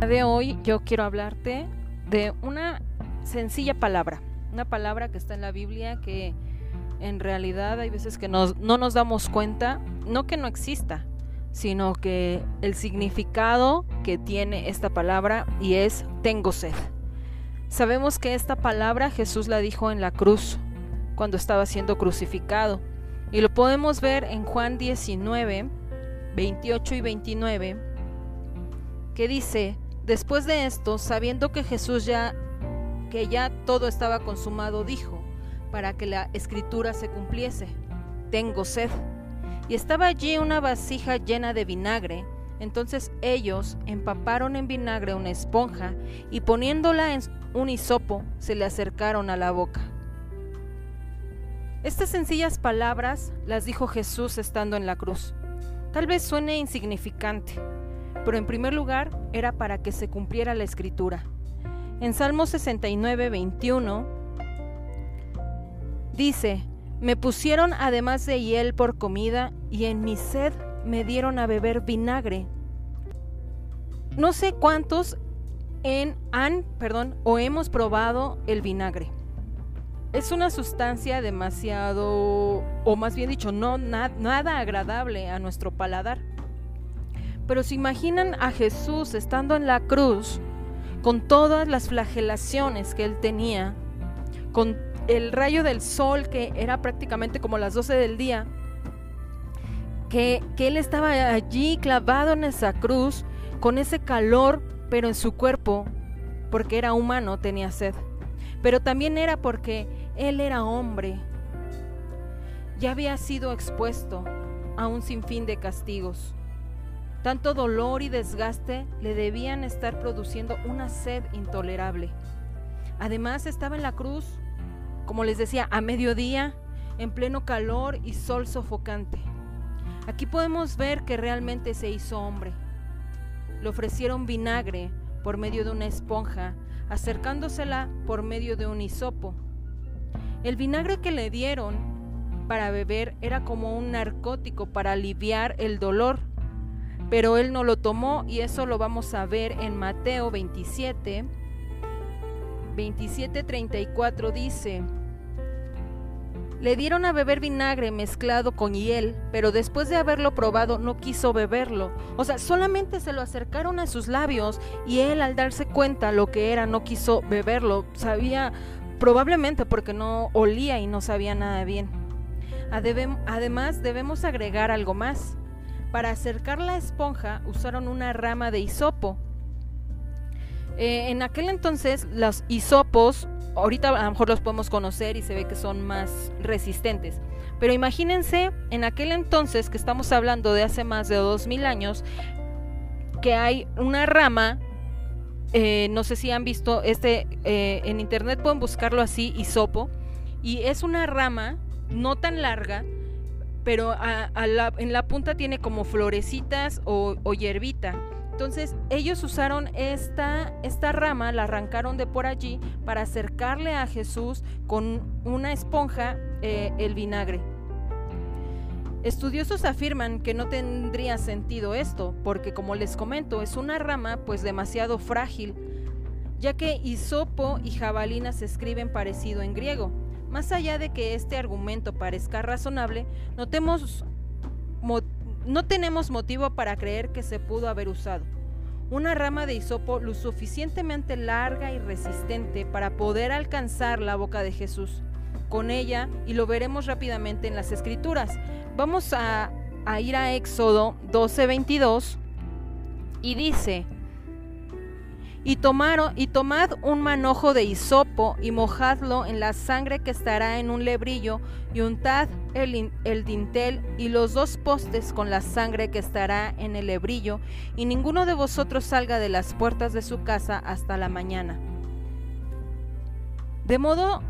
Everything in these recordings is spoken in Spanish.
De hoy yo quiero hablarte de una sencilla palabra, una palabra que está en la Biblia que en realidad hay veces que no nos damos cuenta, no que no exista, sino que el significado que tiene esta palabra y es tengo sed. Sabemos que esta palabra Jesús la dijo en la cruz cuando estaba siendo crucificado y lo podemos ver en Juan 19, 28 y 29, que dice, después de esto, sabiendo que Jesús ya, que ya todo estaba consumado, dijo, para que la escritura se cumpliese, tengo sed. Y estaba allí una vasija llena de vinagre. Entonces ellos empaparon en vinagre una esponja y poniéndola en un hisopo se le acercaron a la boca. Estas sencillas palabras las dijo Jesús estando en la cruz. Tal vez suene insignificante, pero en primer lugar era para que se cumpliera la escritura. En Salmo 69, 21 dice, me pusieron además de hiel por comida y en mi sed me dieron a beber vinagre. No sé cuántos en, han, perdón, o hemos probado el vinagre. Es una sustancia demasiado, o más bien dicho, no nada agradable a nuestro paladar. Pero se imaginan a Jesús estando en la cruz, con todas las flagelaciones que él tenía, con el rayo del sol que era prácticamente como las 12 del día, que, que él estaba allí clavado en esa cruz, con ese calor, pero en su cuerpo, porque era humano, tenía sed. Pero también era porque él era hombre. Ya había sido expuesto a un sinfín de castigos. Tanto dolor y desgaste le debían estar produciendo una sed intolerable. Además estaba en la cruz como les decía, a mediodía, en pleno calor y sol sofocante. Aquí podemos ver que realmente se hizo hombre. Le ofrecieron vinagre por medio de una esponja, acercándosela por medio de un hisopo. El vinagre que le dieron para beber era como un narcótico para aliviar el dolor, pero él no lo tomó y eso lo vamos a ver en Mateo 27, 27:34 dice, le dieron a beber vinagre mezclado con hiel, pero después de haberlo probado no quiso beberlo. O sea, solamente se lo acercaron a sus labios y él al darse cuenta lo que era no quiso beberlo. Sabía probablemente porque no olía y no sabía nada bien. Además debemos agregar algo más. Para acercar la esponja usaron una rama de hisopo. Eh, en aquel entonces los hisopos ahorita a lo mejor los podemos conocer y se ve que son más resistentes. Pero imagínense en aquel entonces que estamos hablando de hace más de 2000 años, que hay una rama, eh, no sé si han visto este, eh, en internet pueden buscarlo así, hisopo, y es una rama no tan larga, pero en la punta tiene como florecitas o, o hierbita. Entonces ellos usaron esta, esta rama, la arrancaron de por allí para acercarle a Jesús con una esponja eh, el vinagre. Estudiosos afirman que no tendría sentido esto, porque como les comento, es una rama pues demasiado frágil, ya que hisopo y jabalina se escriben parecido en griego. Más allá de que este argumento parezca razonable, notemos no tenemos motivo para creer que se pudo haber usado. Una rama de hisopo lo suficientemente larga y resistente para poder alcanzar la boca de Jesús. Con ella, y lo veremos rápidamente en las escrituras, vamos a, a ir a Éxodo 12:22 y dice, y, y tomad un manojo de hisopo y mojadlo en la sangre que estará en un lebrillo y untad el, el dintel y los dos postes con la sangre que estará en el lebrillo y ninguno de vosotros salga de las puertas de su casa hasta la mañana. De modo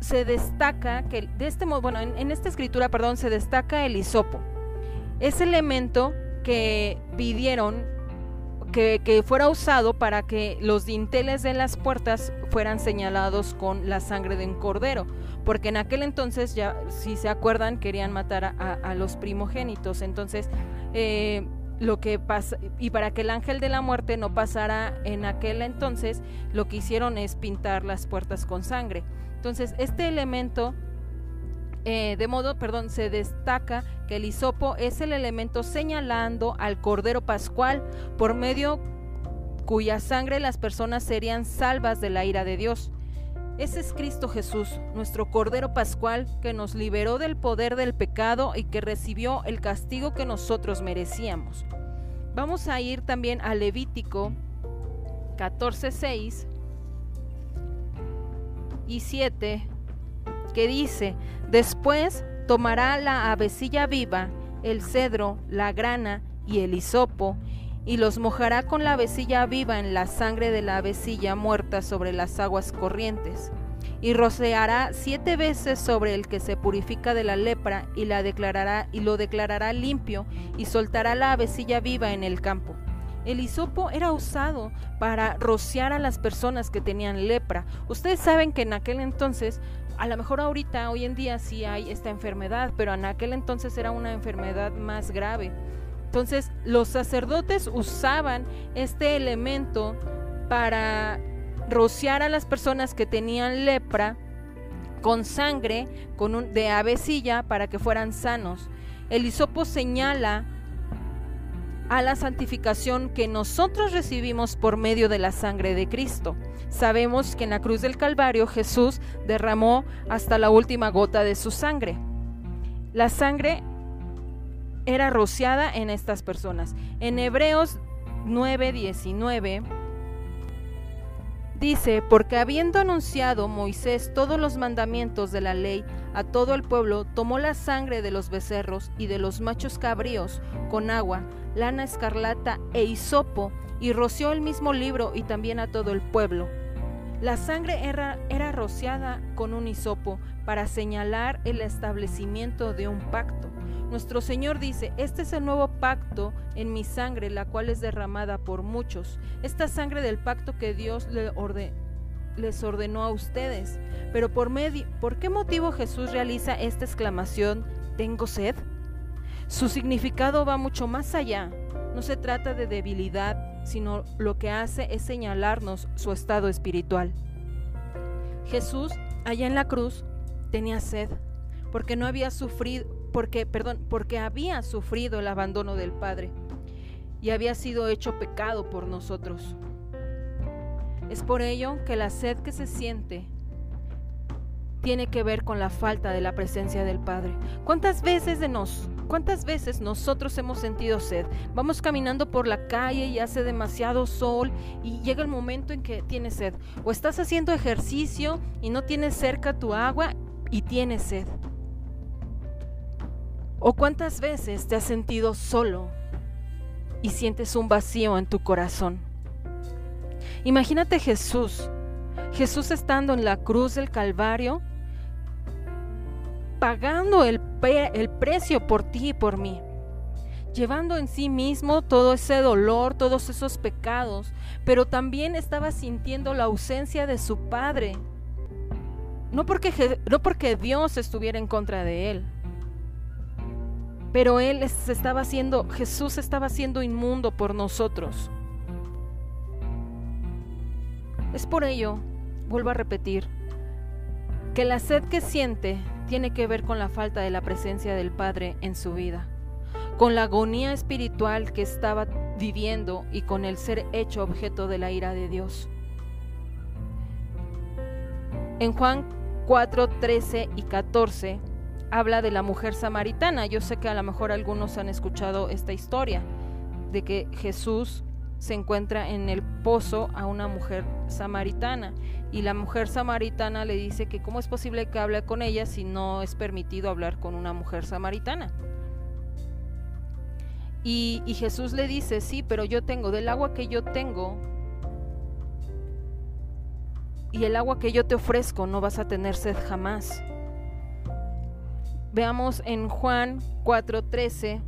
se destaca que de este modo, bueno, en, en esta escritura, perdón, se destaca el hisopo. Ese elemento que pidieron que, fuera usado para que los dinteles de las puertas fueran señalados con la sangre de un cordero, porque en aquel entonces ya, si se acuerdan, querían matar a, los primogénitos, entonces eh, lo que pasa y para que el ángel de la muerte no pasara en aquel entonces, lo que hicieron es pintar las puertas con sangre. Entonces, este elemento eh, de modo, perdón, se destaca el hisopo es el elemento señalando al Cordero Pascual por medio cuya sangre las personas serían salvas de la ira de Dios. Ese es Cristo Jesús, nuestro Cordero Pascual, que nos liberó del poder del pecado y que recibió el castigo que nosotros merecíamos. Vamos a ir también a Levítico 14:6 y 7, que dice, después tomará la avecilla viva, el cedro, la grana y el hisopo, y los mojará con la avecilla viva en la sangre de la avecilla muerta sobre las aguas corrientes. Y rociará siete veces sobre el que se purifica de la lepra y, la declarará, y lo declarará limpio y soltará la avecilla viva en el campo. El hisopo era usado para rociar a las personas que tenían lepra. Ustedes saben que en aquel entonces, a lo mejor ahorita, hoy en día sí hay esta enfermedad, pero en aquel entonces era una enfermedad más grave. Entonces los sacerdotes usaban este elemento para rociar a las personas que tenían lepra con sangre con un, de avecilla para que fueran sanos. El hisopo señala a la santificación que nosotros recibimos por medio de la sangre de Cristo. Sabemos que en la cruz del Calvario Jesús derramó hasta la última gota de su sangre. La sangre era rociada en estas personas. En Hebreos 9:19 dice, porque habiendo anunciado Moisés todos los mandamientos de la ley a todo el pueblo, tomó la sangre de los becerros y de los machos cabríos con agua, lana escarlata e hisopo, y roció el mismo libro y también a todo el pueblo. La sangre era, era rociada con un hisopo para señalar el establecimiento de un pacto. Nuestro Señor dice, este es el nuevo pacto en mi sangre, la cual es derramada por muchos. Esta sangre del pacto que Dios les ordenó a ustedes. Pero por, medio, ¿por qué motivo Jesús realiza esta exclamación, tengo sed? Su significado va mucho más allá. No se trata de debilidad, sino lo que hace es señalarnos su estado espiritual. Jesús, allá en la cruz, tenía sed, porque no había sufrido, porque, perdón, porque había sufrido el abandono del Padre y había sido hecho pecado por nosotros. Es por ello que la sed que se siente tiene que ver con la falta de la presencia del Padre. ¿Cuántas veces de nos, cuántas veces nosotros hemos sentido sed? Vamos caminando por la calle y hace demasiado sol y llega el momento en que tienes sed. O estás haciendo ejercicio y no tienes cerca tu agua y tienes sed. ¿O cuántas veces te has sentido solo y sientes un vacío en tu corazón? Imagínate Jesús, Jesús estando en la cruz del Calvario, pagando el, el precio por ti y por mí llevando en sí mismo todo ese dolor, todos esos pecados, pero también estaba sintiendo la ausencia de su Padre. No porque, no porque Dios estuviera en contra de él, pero Él se estaba haciendo, Jesús estaba siendo inmundo por nosotros. Es por ello, vuelvo a repetir, que la sed que siente tiene que ver con la falta de la presencia del Padre en su vida, con la agonía espiritual que estaba viviendo y con el ser hecho objeto de la ira de Dios. En Juan 4, 13 y 14 habla de la mujer samaritana. Yo sé que a lo mejor algunos han escuchado esta historia de que Jesús se encuentra en el pozo a una mujer samaritana y la mujer samaritana le dice que cómo es posible que hable con ella si no es permitido hablar con una mujer samaritana. Y, y Jesús le dice, sí, pero yo tengo, del agua que yo tengo y el agua que yo te ofrezco no vas a tener sed jamás. Veamos en Juan 4:13.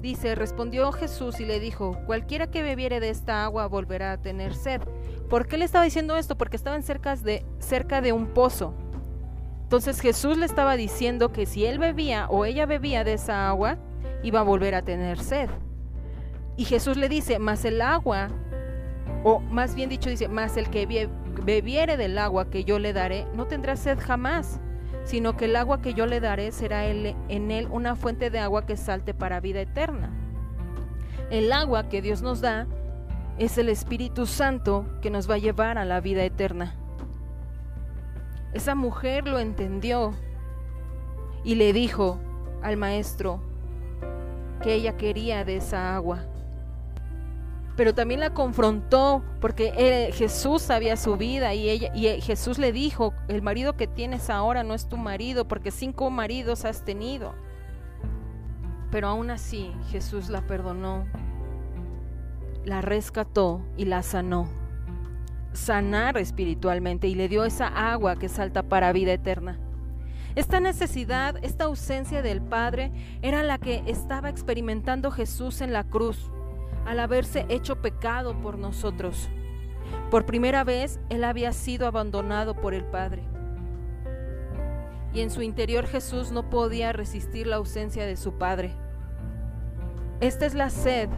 Dice, respondió Jesús y le dijo, cualquiera que bebiere de esta agua volverá a tener sed. ¿Por qué le estaba diciendo esto? Porque estaban cerca de, cerca de un pozo. Entonces Jesús le estaba diciendo que si él bebía o ella bebía de esa agua, iba a volver a tener sed. Y Jesús le dice, más el agua, o más bien dicho dice, más el que bebiere del agua que yo le daré, no tendrá sed jamás, sino que el agua que yo le daré será en él una fuente de agua que salte para vida eterna. El agua que Dios nos da es el Espíritu Santo que nos va a llevar a la vida eterna. Esa mujer lo entendió y le dijo al maestro que ella quería de esa agua. Pero también la confrontó porque Jesús sabía su vida y, ella, y Jesús le dijo, el marido que tienes ahora no es tu marido porque cinco maridos has tenido. Pero aún así Jesús la perdonó, la rescató y la sanó sanar espiritualmente y le dio esa agua que salta para vida eterna. Esta necesidad, esta ausencia del Padre era la que estaba experimentando Jesús en la cruz al haberse hecho pecado por nosotros. Por primera vez Él había sido abandonado por el Padre. Y en su interior Jesús no podía resistir la ausencia de su Padre. Esta es la sed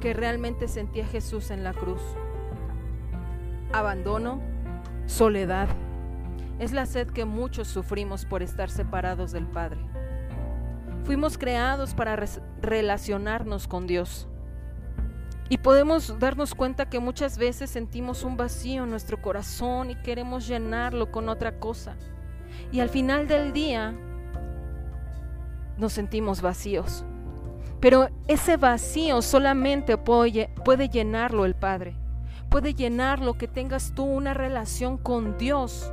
que realmente sentía Jesús en la cruz abandono, soledad. Es la sed que muchos sufrimos por estar separados del Padre. Fuimos creados para relacionarnos con Dios. Y podemos darnos cuenta que muchas veces sentimos un vacío en nuestro corazón y queremos llenarlo con otra cosa. Y al final del día nos sentimos vacíos. Pero ese vacío solamente puede llenarlo el Padre puede llenarlo, que tengas tú una relación con Dios,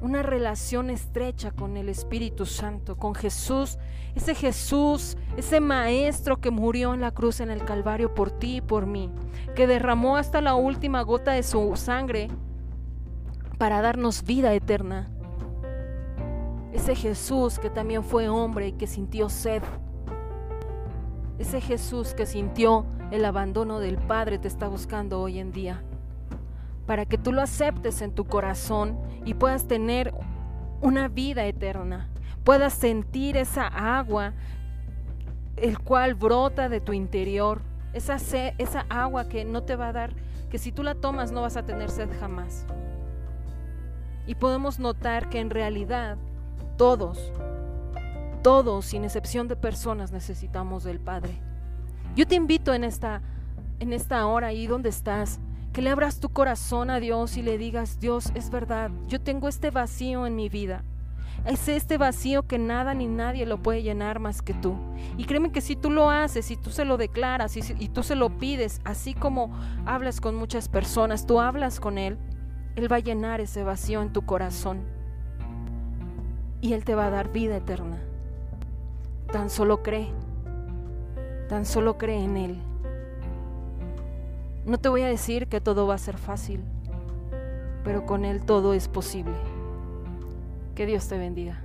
una relación estrecha con el Espíritu Santo, con Jesús, ese Jesús, ese Maestro que murió en la cruz en el Calvario por ti y por mí, que derramó hasta la última gota de su sangre para darnos vida eterna. Ese Jesús que también fue hombre y que sintió sed. Ese Jesús que sintió el abandono del Padre te está buscando hoy en día. Para que tú lo aceptes en tu corazón y puedas tener una vida eterna. Puedas sentir esa agua, el cual brota de tu interior. Esa, esa agua que no te va a dar, que si tú la tomas no vas a tener sed jamás. Y podemos notar que en realidad todos, todos, sin excepción de personas, necesitamos del Padre. Yo te invito en esta, en esta hora ahí donde estás, que le abras tu corazón a Dios y le digas, Dios, es verdad, yo tengo este vacío en mi vida. Es este vacío que nada ni nadie lo puede llenar más que tú. Y créeme que si tú lo haces, si tú se lo declaras y, y tú se lo pides, así como hablas con muchas personas, tú hablas con Él, Él va a llenar ese vacío en tu corazón. Y Él te va a dar vida eterna. Tan solo cree. Tan solo cree en Él. No te voy a decir que todo va a ser fácil, pero con Él todo es posible. Que Dios te bendiga.